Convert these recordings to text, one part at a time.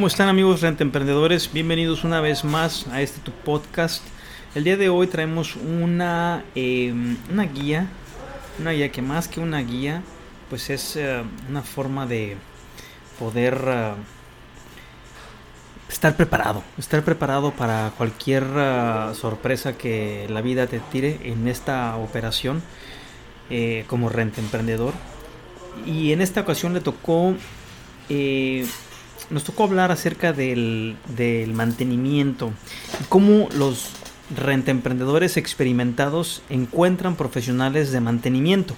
¿Cómo están amigos rentemprendedores? Bienvenidos una vez más a este tu podcast. El día de hoy traemos una, eh, una guía, una guía que más que una guía, pues es eh, una forma de poder eh, estar preparado, estar preparado para cualquier eh, sorpresa que la vida te tire en esta operación como rentemprendedor. Y en esta ocasión le tocó nos tocó hablar acerca del, mantenimiento y cómo los rentemprendedores experimentados encuentran profesionales de mantenimiento.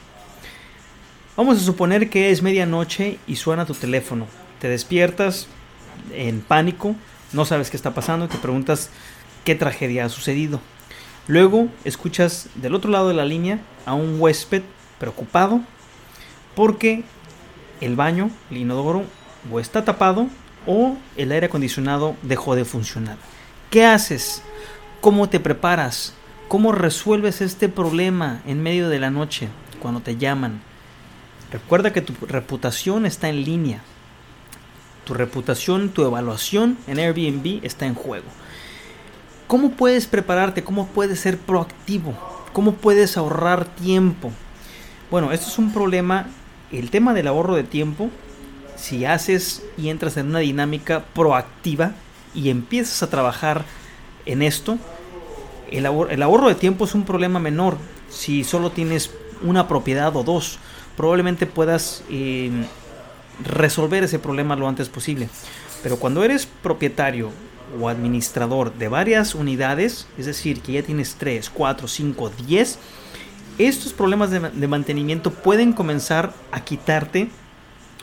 Vamos a suponer que es medianoche y suena tu teléfono. Te despiertas en pánico, no sabes qué está pasando y te preguntas qué tragedia ha sucedido. Luego escuchas del otro lado de la línea a un huésped preocupado porque el baño, el inodoro, o está tapado o el aire acondicionado dejó de funcionar. ¿Qué haces? ¿Cómo te preparas? ¿Cómo resuelves este problema en medio de la noche cuando te llaman? Recuerda que tu reputación está en línea. Tu reputación, tu evaluación en Airbnb está en juego. ¿Cómo puedes prepararte? ¿Cómo puedes ser proactivo? ¿Cómo puedes ahorrar tiempo? Bueno, esto es un problema. El tema del ahorro de tiempo si haces y entras en una dinámica proactiva y empiezas a trabajar en esto, el, ahor- el ahorro de tiempo es un problema menor. Si solo tienes una propiedad o dos, probablemente puedas eh, resolver ese problema lo antes posible. Pero cuando eres propietario o administrador de varias unidades, es decir, que ya tienes 3, 4, 5, 10, estos problemas de, ma- de mantenimiento pueden comenzar a quitarte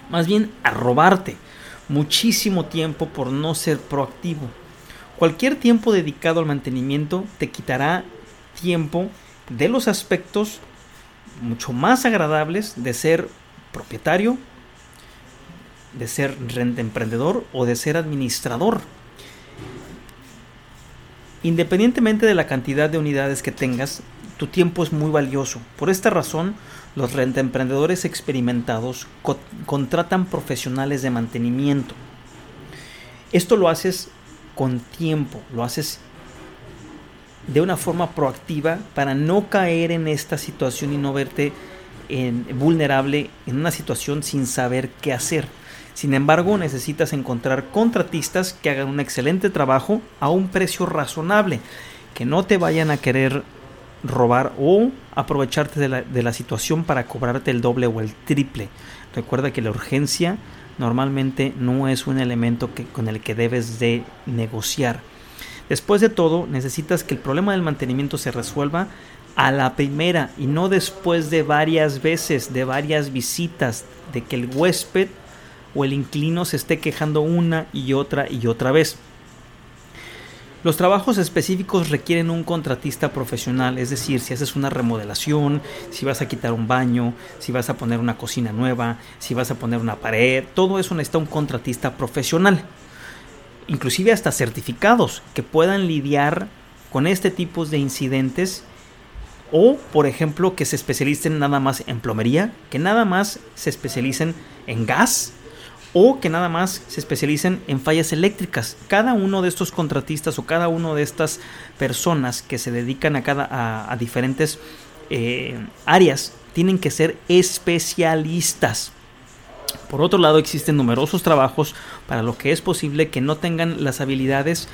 más bien a robarte muchísimo tiempo por no ser proactivo. Cualquier tiempo dedicado al mantenimiento te quitará tiempo de los aspectos mucho más agradables de ser propietario, de ser renta emprendedor o de ser administrador. Independientemente de la cantidad de unidades que tengas, tu tiempo es muy valioso. Por esta razón, los rentemprendedores experimentados co- contratan profesionales de mantenimiento. Esto lo haces con tiempo, lo haces de una forma proactiva para no caer en esta situación y no verte vulnerable en una situación sin saber qué hacer. Sin embargo, necesitas encontrar contratistas que hagan un excelente trabajo a un precio razonable, que no te vayan a querer robar o aprovecharte de la, de la situación para cobrarte el doble o el triple. Recuerda que la urgencia normalmente no es un elemento que, con el que debes de negociar. Después de todo, necesitas que el problema del mantenimiento se resuelva a la primera y no después de varias veces, de varias visitas, de que el huésped o el inquilino se esté quejando una y otra y otra vez. Los trabajos específicos requieren un contratista profesional, es decir, si haces una remodelación, si vas a quitar un baño, si vas a poner una cocina nueva, si vas a poner una pared, todo eso necesita un contratista profesional. Inclusive hasta certificados que puedan lidiar con este tipo de incidentes o, por ejemplo, que se especialicen nada más en plomería, que nada más se especialicen en gas o que nada más se especialicen en fallas eléctricas. Cada uno de estos contratistas o cada uno de estas personas que se dedican a, cada, a, diferentes eh, áreas tienen que ser especialistas. Por otro lado, existen numerosos trabajos para lo que es posible que no tengan las habilidades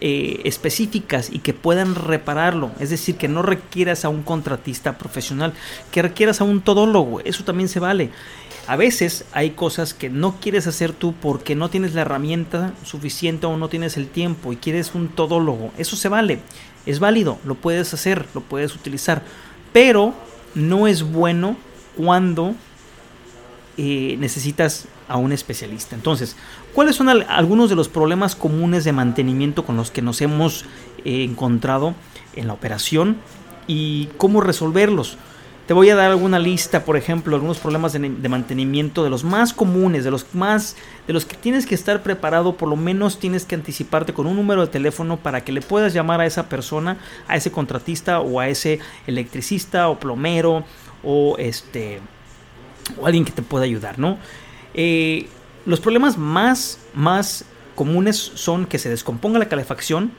eh, específicas y que puedan repararlo. Es decir, que no requieras a un contratista profesional, que requieras a un todólogo. Eso también se vale. A veces hay cosas que no quieres hacer tú porque no tienes la herramienta suficiente o no tienes el tiempo y quieres un todólogo. Eso se vale. Es válido, lo puedes hacer, lo puedes utilizar. Pero no es bueno cuando eh, necesitas a un especialista. Entonces, ¿cuáles son algunos de los problemas comunes de mantenimiento con los que nos hemos eh, encontrado en la operación y cómo resolverlos? Te voy a dar alguna lista, por ejemplo, algunos problemas de, mantenimiento de los más comunes, de los más, de los que tienes que estar preparado, por lo menos tienes que anticiparte con un número de teléfono para que le puedas llamar a esa persona, a ese contratista o a ese electricista o plomero o este o alguien que te pueda ayudar, ¿no? Eh, los problemas más, más comunes son que se descomponga la calefacción,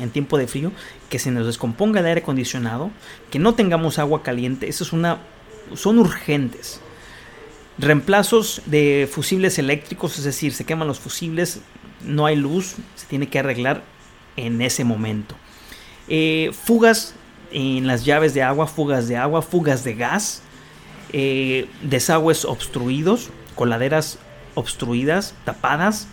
en tiempo de frío, que se nos descomponga el aire acondicionado, que no tengamos agua caliente, eso es una, son urgentes. Reemplazos de fusibles eléctricos, es decir, se queman los fusibles, no hay luz, se tiene que arreglar en ese momento. Eh, fugas en las llaves de agua, fugas de agua, fugas de gas, eh, desagües obstruidos, coladeras obstruidas, tapadas,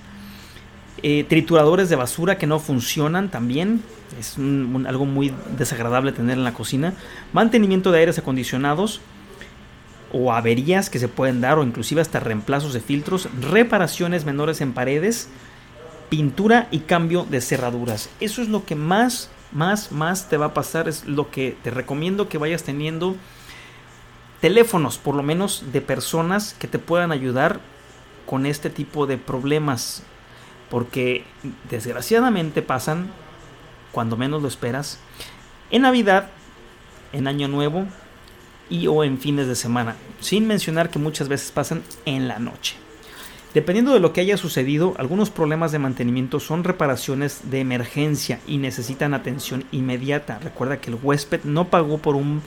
eh, trituradores de basura que no funcionan también. Es algo muy desagradable tener en la cocina. Mantenimiento de aires acondicionados o averías que se pueden dar o inclusive hasta reemplazos de filtros. Reparaciones menores en paredes. Pintura y cambio de cerraduras. Eso es lo que más, más, más te va a pasar. Es lo que te recomiendo que vayas teniendo teléfonos, por lo menos de personas que te puedan ayudar con este tipo de problemas porque desgraciadamente pasan cuando menos lo esperas en Navidad, en Año Nuevo y o en fines de semana, sin mencionar que muchas veces pasan en la noche. Dependiendo de lo que haya sucedido, algunos problemas de mantenimiento son reparaciones de emergencia y necesitan atención inmediata. Recuerda que el huésped no pagó por un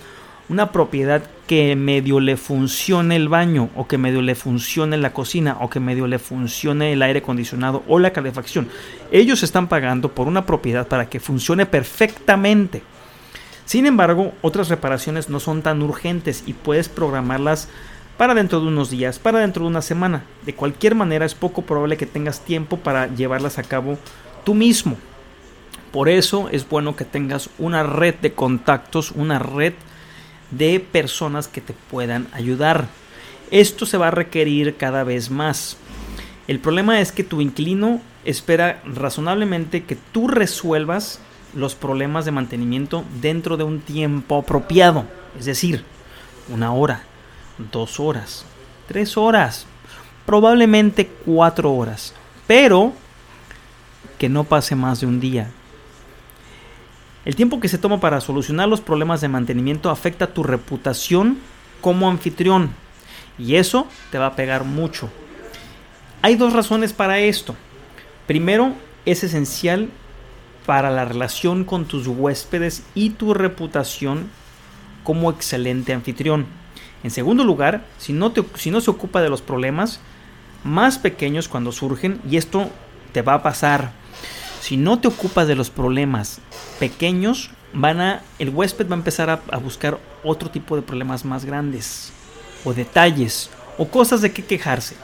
una propiedad que medio le funcione el baño o que medio le funcione la cocina o que medio le funcione el aire acondicionado o la calefacción. Ellos están pagando por una propiedad para que funcione perfectamente. Sin embargo, otras reparaciones no son tan urgentes y puedes programarlas para dentro de unos días, para dentro de una semana. De cualquier manera es poco probable que tengas tiempo para llevarlas a cabo tú mismo. Por eso es bueno que tengas una red de contactos, una red de personas que te puedan ayudar. Esto se va a requerir cada vez más. El problema es que tu inquilino espera razonablemente que tú resuelvas los problemas de mantenimiento dentro de un tiempo apropiado. Es decir, una hora, dos horas, tres horas, probablemente cuatro horas. Pero que no pase más de un día, el tiempo que se toma para solucionar los problemas de mantenimiento afecta tu reputación como anfitrión y eso te va a pegar mucho. Hay dos razones para esto. Primero, es esencial para la relación con tus huéspedes y tu reputación como excelente anfitrión. En segundo lugar, si no, te, si no se ocupa de los problemas más pequeños cuando surgen, y esto te va a pasar si no te ocupas de los problemas pequeños, van a, el huésped va a empezar a, buscar otro tipo de problemas más grandes, o detalles, o cosas de qué quejarse.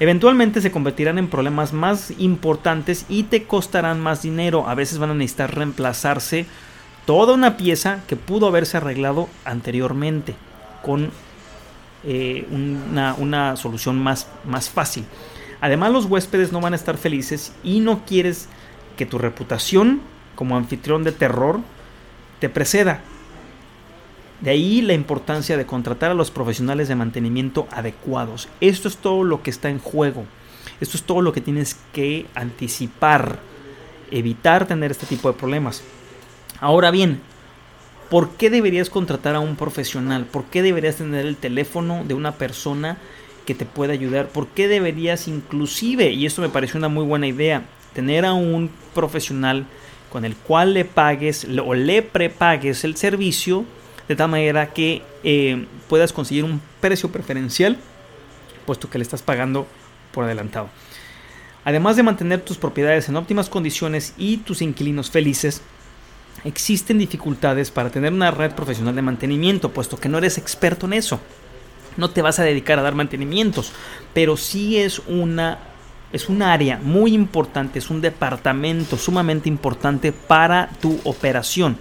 Eventualmente se convertirán en problemas más importantes y te costarán más dinero. A veces van a necesitar reemplazarse toda una pieza que pudo haberse arreglado anteriormente con eh, una, una, solución más, más fácil. Además los huéspedes no van a estar felices y no quieres que tu reputación como anfitrión de terror te preceda. De ahí la importancia de contratar a los profesionales de mantenimiento adecuados. Esto es todo lo que está en juego. Esto es todo lo que tienes que anticipar. Evitar tener este tipo de problemas. Ahora bien, ¿por qué deberías contratar a un profesional? ¿Por qué deberías tener el teléfono de una persona que te pueda ayudar? ¿Por qué deberías inclusive, y esto me pareció una muy buena idea, tener a un profesional con el cual le pagues o le prepagues el servicio de tal manera que eh, puedas conseguir un precio preferencial puesto que le estás pagando por adelantado. Además de mantener tus propiedades en óptimas condiciones y tus inquilinos felices, existen dificultades para tener una red profesional de mantenimiento, puesto que no eres experto en eso. No te vas a dedicar a dar mantenimientos, pero sí es una es un área muy importante, es un departamento sumamente importante para tu operación.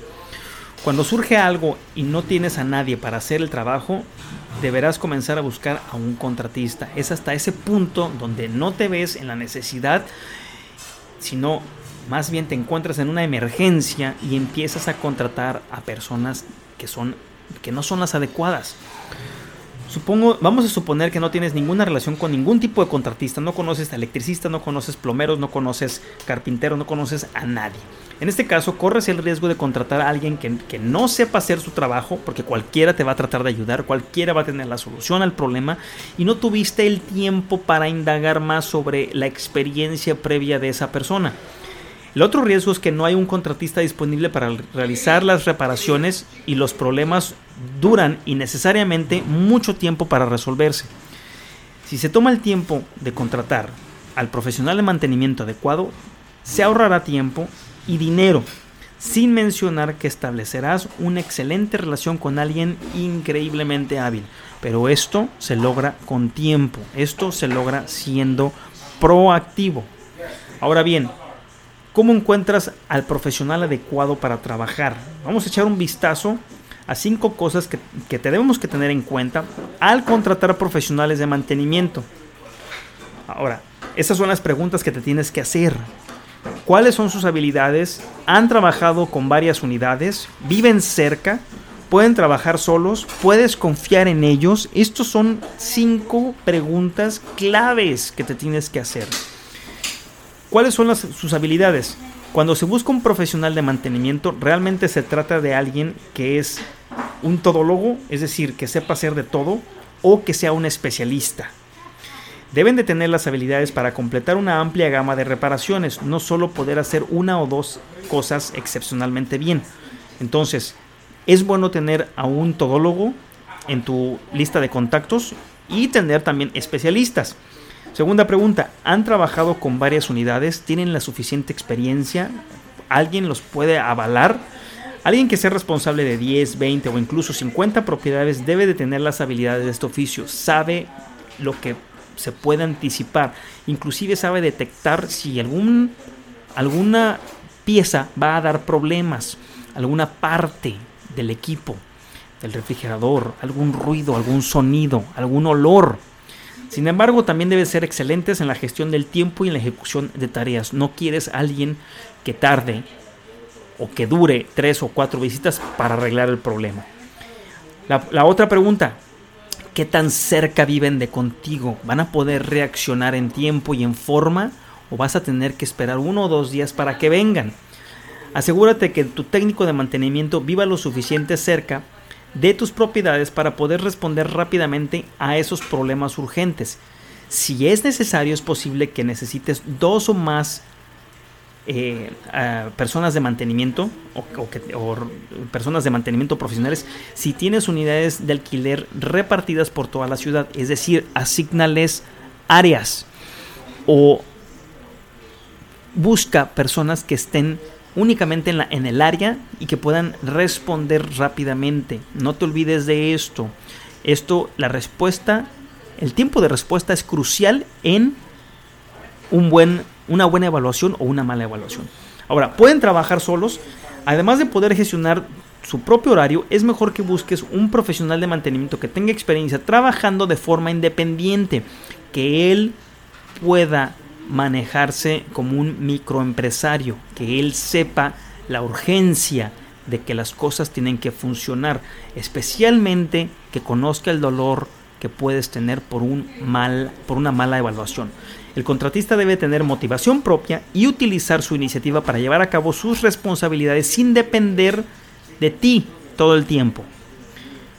Cuando surge algo y no tienes a nadie para hacer el trabajo, deberás comenzar a buscar a un contratista. Es hasta ese punto donde no te ves en la necesidad, sino más bien te encuentras en una emergencia y empiezas a contratar a personas que son que no son las adecuadas. Supongo, vamos a suponer que no tienes ninguna relación con ningún tipo de contratista, no conoces electricista, no conoces plomeros, no conoces carpinteros, no conoces a nadie. En este caso, corres el riesgo de contratar a alguien que, que, no sepa hacer su trabajo, porque cualquiera te va a tratar de ayudar, cualquiera va a tener la solución al problema, y no tuviste el tiempo para indagar más sobre la experiencia previa de esa persona. El otro riesgo es que no hay un contratista disponible para realizar las reparaciones y los problemas duran innecesariamente mucho tiempo para resolverse. Si se toma el tiempo de contratar al profesional de mantenimiento adecuado, se ahorrará tiempo y dinero, sin mencionar que establecerás una excelente relación con alguien increíblemente hábil. Pero esto se logra con tiempo, esto se logra siendo proactivo. Ahora bien, ¿cómo encuentras al profesional adecuado para trabajar? Vamos a echar un vistazo a cinco cosas que, que tenemos que tener en cuenta al contratar profesionales de mantenimiento. Ahora, esas son las preguntas que te tienes que hacer. ¿Cuáles son sus habilidades? ¿Han trabajado con varias unidades? ¿Viven cerca? ¿Pueden trabajar solos? ¿Puedes confiar en ellos? Estos son cinco preguntas claves que te tienes que hacer. ¿Cuáles son las, sus habilidades? Cuando se busca un profesional de mantenimiento, realmente se trata de alguien que es un todólogo, es decir, que sepa hacer de todo, o que sea un especialista. Deben de tener las habilidades para completar una amplia gama de reparaciones, no solo poder hacer una o dos cosas excepcionalmente bien. Entonces, es bueno tener a un todólogo en tu lista de contactos y tener también especialistas. Segunda pregunta, ¿han trabajado con varias unidades? ¿Tienen la suficiente experiencia? ¿Alguien los puede avalar? Alguien que sea responsable de 10, 20 o incluso 50 propiedades debe de tener las habilidades de este oficio, sabe lo que se puede anticipar, inclusive sabe detectar si alguna pieza va a dar problemas, alguna parte del equipo, del refrigerador, algún ruido, algún sonido, algún olor. Sin embargo, también deben ser excelentes en la gestión del tiempo y en la ejecución de tareas. No quieres a alguien que tarde o que dure tres o cuatro visitas para arreglar el problema. La, otra pregunta, ¿qué tan cerca viven de contigo? ¿Van a poder reaccionar en tiempo y en forma o vas a tener que esperar uno o dos días para que vengan? Asegúrate que tu técnico de mantenimiento viva lo suficiente cerca de tus propiedades para poder responder rápidamente a esos problemas urgentes. Si es necesario, es posible que necesites dos o más eh, personas de mantenimiento o, que, o, personas de mantenimiento profesionales si tienes unidades de alquiler repartidas por toda la ciudad, es decir, asignales áreas o busca personas que estén únicamente en, la, en el área y que puedan responder rápidamente. No te olvides de esto. Esto, la respuesta, el tiempo de respuesta es crucial en un buen, una buena evaluación o una mala evaluación. Ahora, pueden trabajar solos. Además de poder gestionar su propio horario, es mejor que busques un profesional de mantenimiento que tenga experiencia trabajando de forma independiente, que él pueda manejarse como un microempresario, que él sepa la urgencia de que las cosas tienen que funcionar, especialmente que conozca el dolor que puedes tener por un mal por una mala evaluación. El contratista debe tener motivación propia y utilizar su iniciativa para llevar a cabo sus responsabilidades sin depender de ti todo el tiempo.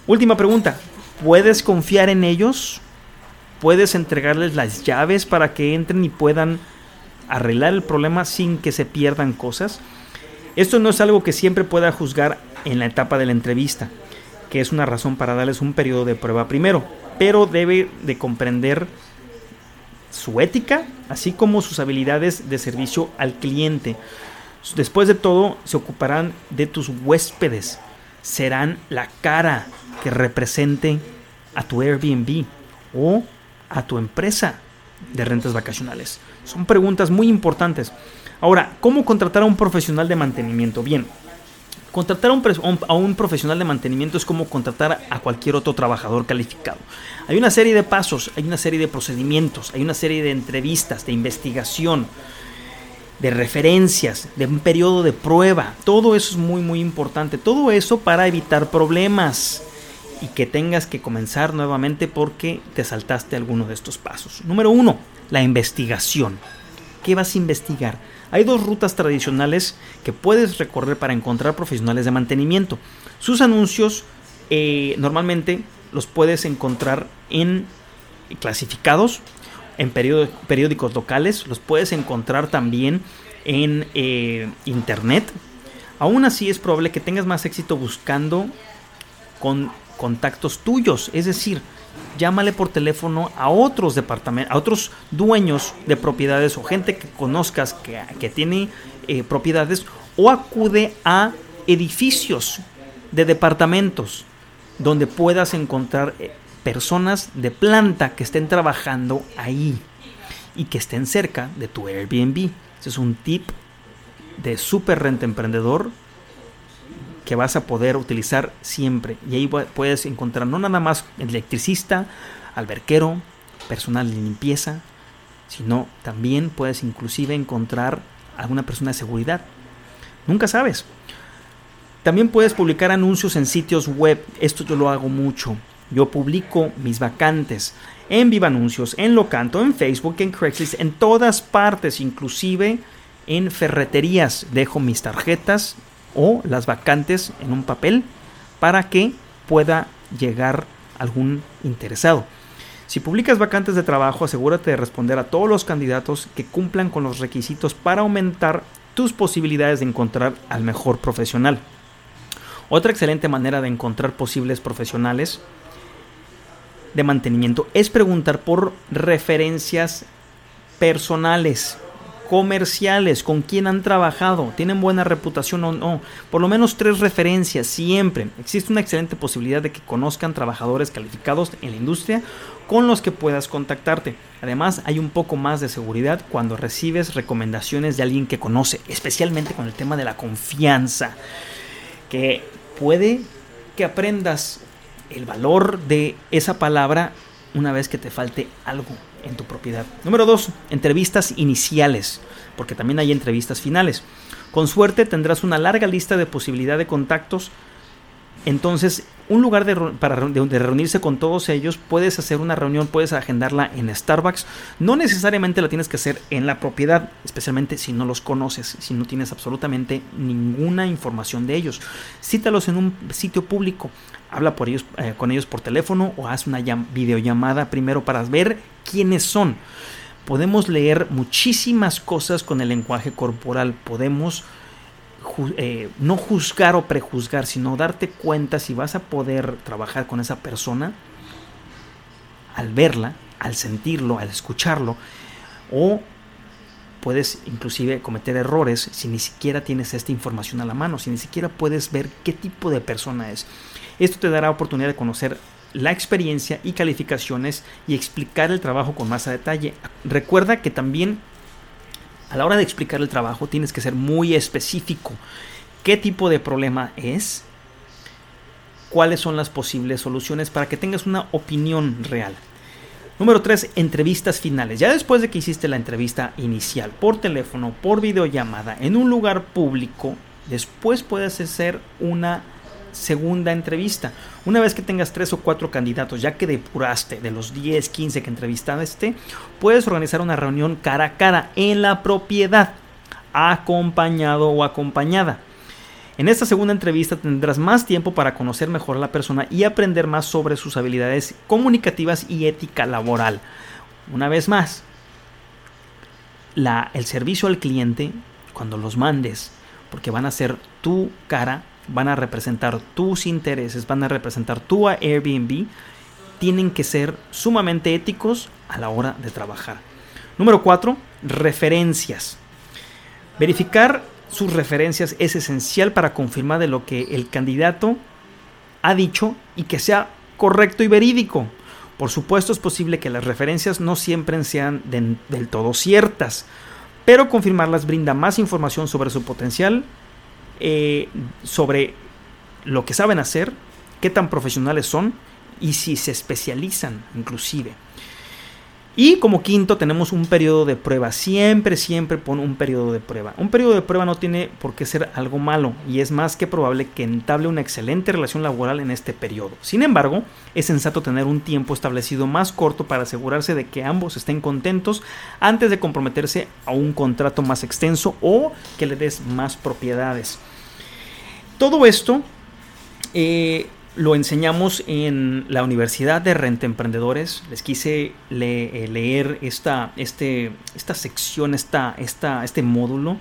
Última pregunta, ¿puedes confiar en ellos? puedes entregarles las llaves para que entren y puedan arreglar el problema sin que se pierdan cosas. Esto no es algo que siempre pueda juzgar en la etapa de la entrevista, que es una razón para darles un periodo de prueba primero, pero debe de comprender su ética, así como sus habilidades de servicio al cliente. Después de todo, se ocuparán de tus huéspedes, serán la cara que represente a tu Airbnb o a tu empresa de rentas vacacionales? Son preguntas muy importantes. Ahora, ¿cómo contratar a un profesional de mantenimiento? Bien, Contratar a un, profesional de mantenimiento es como contratar a cualquier otro trabajador calificado. Hay una serie de pasos, hay una serie de procedimientos, hay una serie de entrevistas, de investigación, de referencias, de un periodo de prueba. Todo eso es muy muy importante. Todo eso para evitar problemas y que tengas que comenzar nuevamente porque te saltaste alguno de estos pasos. Número uno, la investigación. ¿Qué vas a investigar? Hay dos rutas tradicionales que puedes recorrer para encontrar profesionales de mantenimiento. Sus anuncios eh, normalmente los puedes encontrar en clasificados, en periódicos locales, los puedes encontrar también en eh, internet. Aún así es probable que tengas más éxito buscando con contactos tuyos, es decir, llámale por teléfono a otros departamentos, a otros dueños de propiedades o gente que conozcas que, tiene eh, propiedades o acude a edificios de departamentos donde puedas encontrar eh, personas de planta que estén trabajando ahí y que estén cerca de tu Airbnb. Ese es un tip de super renta emprendedor que vas a poder utilizar siempre. Y ahí puedes encontrar no nada más electricista, alberquero, personal de limpieza, sino también puedes inclusive encontrar alguna persona de seguridad. Nunca sabes. También puedes publicar anuncios en sitios web. Esto yo lo hago mucho. Yo publico mis vacantes en Viva Anuncios, en Locanto, en Facebook, en Craigslist, en todas partes, inclusive en ferreterías. Dejo mis tarjetas o las vacantes en un papel para que pueda llegar algún interesado. Si publicas vacantes de trabajo, asegúrate de responder a todos los candidatos que cumplan con los requisitos para aumentar tus posibilidades de encontrar al mejor profesional. Otra excelente manera de encontrar posibles profesionales de mantenimiento es preguntar por referencias personales comerciales, con quién han trabajado, tienen buena reputación o no, por lo menos tres referencias siempre. Existe una excelente posibilidad de que conozcan trabajadores calificados en la industria con los que puedas contactarte. Además, hay un poco más de seguridad cuando recibes recomendaciones de alguien que conoce, especialmente con el tema de la confianza, que puede que aprendas el valor de esa palabra una vez que te falte algo en tu propiedad. Número 2. Entrevistas iniciales, porque también hay entrevistas finales. Con suerte tendrás una larga lista de posibilidad de contactos. Entonces, un lugar de, para reunirse con todos ellos, puedes hacer una reunión, puedes agendarla en Starbucks. No necesariamente la tienes que hacer en la propiedad, especialmente si no los conoces, si no tienes absolutamente ninguna información de ellos. Cítalos en un sitio público habla por ellos, eh, con ellos por teléfono o haz una videollamada primero para ver quiénes son. Podemos leer muchísimas cosas con el lenguaje corporal, podemos eh, no juzgar o prejuzgar, sino darte cuenta si vas a poder trabajar con esa persona al verla, al sentirlo, al escucharlo, o puedes inclusive cometer errores si ni siquiera tienes esta información a la mano, si ni siquiera puedes ver qué tipo de persona es. Esto te dará oportunidad de conocer la experiencia y calificaciones y explicar el trabajo con más detalle. Recuerda que también a la hora de explicar el trabajo tienes que ser muy específico. ¿Qué tipo de problema es? ¿Cuáles son las posibles soluciones para que tengas una opinión real? Número 3, entrevistas finales. Ya después de que hiciste la entrevista inicial por teléfono, por videollamada, en un lugar público, después puedes hacer una segunda entrevista. Una vez que tengas tres o cuatro candidatos, ya que depuraste de los 10, 15 que entrevistaste, puedes organizar una reunión cara a cara en la propiedad, acompañado o acompañada. En esta segunda entrevista tendrás más tiempo para conocer mejor a la persona y aprender más sobre sus habilidades comunicativas y ética laboral. Una vez más, la, el servicio al cliente, cuando los mandes, porque van a ser tu cara van a representar tus intereses, van a representar tu Airbnb, tienen que ser sumamente éticos a la hora de trabajar. Número 4, referencias. Verificar sus referencias es esencial para confirmar de lo que el candidato ha dicho y que sea correcto y verídico. Por supuesto es posible que las referencias no siempre sean del todo ciertas, pero confirmarlas brinda más información sobre su potencial eh, sobre lo que saben hacer, qué tan profesionales son y si se especializan inclusive. Y como quinto tenemos un periodo de prueba. Siempre, siempre pon un periodo de prueba. Un periodo de prueba no tiene por qué ser algo malo y es más que probable que entable una excelente relación laboral en este periodo. Sin embargo, es sensato tener un tiempo establecido más corto para asegurarse de que ambos estén contentos antes de comprometerse a un contrato más extenso o que le des más propiedades. Todo esto eh, lo enseñamos en la Universidad de Renta Emprendedores. Les quise eh, leer esta, este, esta sección, esta, esta, este módulo,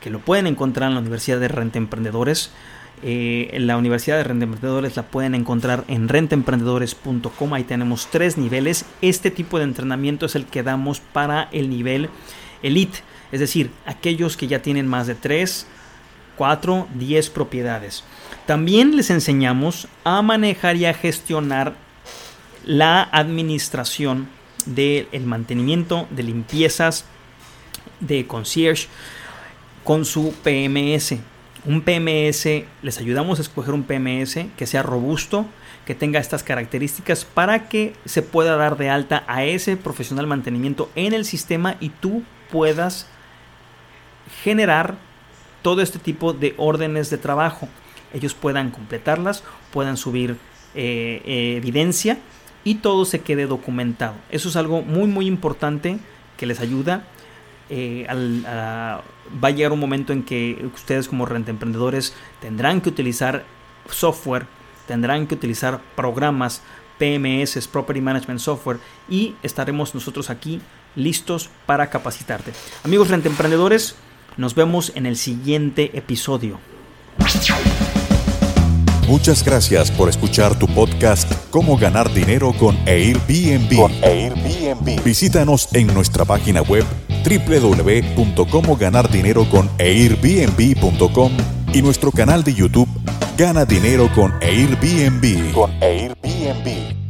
que lo pueden encontrar en la Universidad de Renta Emprendedores. Eh, en la Universidad de Renta Emprendedores la pueden encontrar en rentaemprendedores.com. Ahí tenemos tres niveles. Este tipo de entrenamiento es el que damos para el nivel Elite, es decir, aquellos que ya tienen más de 3, 4, 10 propiedades. También les enseñamos a manejar y a gestionar la administración del mantenimiento de limpiezas de concierge con su PMS. Un PMS, les ayudamos a escoger un PMS que sea robusto, que tenga estas características para que se pueda dar de alta a ese profesional mantenimiento en el sistema y tú puedas generar todo este tipo de órdenes de trabajo ellos puedan completarlas, puedan subir eh, eh, evidencia y todo se quede documentado. Eso es algo muy muy importante que les ayuda. Eh, va a llegar un momento en que ustedes como renta emprendedores tendrán que utilizar software, tendrán que utilizar programas, PMS, Property Management Software, y estaremos nosotros aquí listos para capacitarte. Amigos renta emprendedores, nos vemos en el siguiente episodio. Muchas gracias por escuchar tu podcast Cómo ganar dinero con Airbnb. Con Airbnb. Visítanos en nuestra página web www.comoganardineroconairbnb.com y nuestro canal de YouTube Gana Dinero con Airbnb. Con Airbnb.